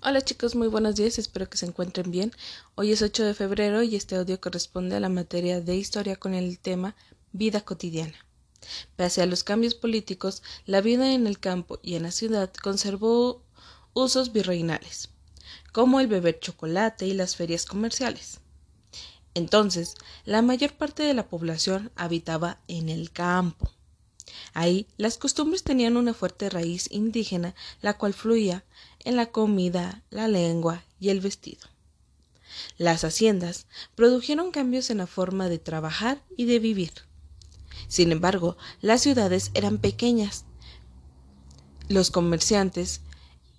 Hola chicos, muy buenos días, espero que se encuentren bien. Hoy es 8 de febrero y este audio corresponde a la materia de historia con el tema vida cotidiana. Pese a los cambios políticos, la vida en el campo y en la ciudad conservó usos virreinales, como el beber chocolate y las ferias comerciales. Entonces, la mayor parte de la población habitaba en el campo. Ahí las costumbres tenían una fuerte raíz indígena, la cual fluía en la comida, la lengua y el vestido. Las haciendas produjeron cambios en la forma de trabajar y de vivir. Sin embargo, las ciudades eran pequeñas. Los comerciantes,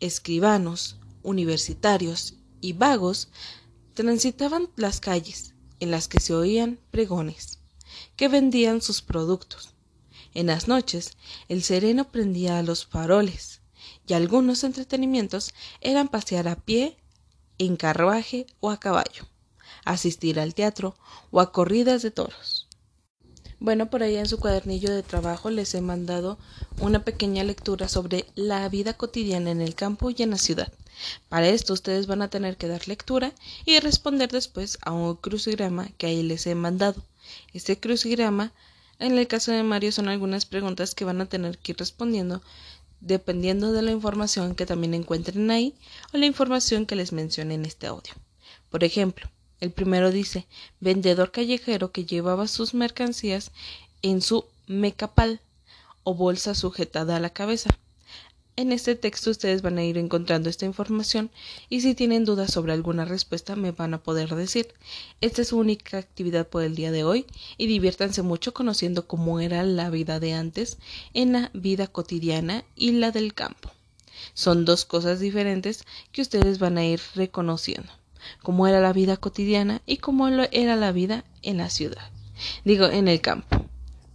escribanos, universitarios y vagos transitaban las calles en las que se oían pregones, que vendían sus productos. En las noches, el sereno prendía los faroles, y algunos entretenimientos eran pasear a pie, en carruaje o a caballo, asistir al teatro o a corridas de toros. Bueno, por ahí en su cuadernillo de trabajo les he mandado una pequeña lectura sobre la vida cotidiana en el campo y en la ciudad. Para esto ustedes van a tener que dar lectura y responder después a un crucigrama que ahí les he mandado. Este crucigrama, en el caso de Mario, son algunas preguntas que van a tener que ir respondiendo dependiendo de la información que también encuentren ahí o la información que les mencione en este audio. Por ejemplo, el primero dice vendedor callejero que llevaba sus mercancías en su mecapal o bolsa sujetada a la cabeza. En este texto ustedes van a ir encontrando esta información y si tienen dudas sobre alguna respuesta me van a poder decir. Esta es su única actividad por el día de hoy y diviértanse mucho conociendo cómo era la vida de antes en la vida cotidiana y la del campo. Son dos cosas diferentes que ustedes van a ir reconociendo. Cómo era la vida cotidiana y cómo era la vida en la ciudad. Digo, en el campo.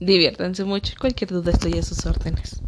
Diviértanse mucho cualquier duda estoy a sus órdenes.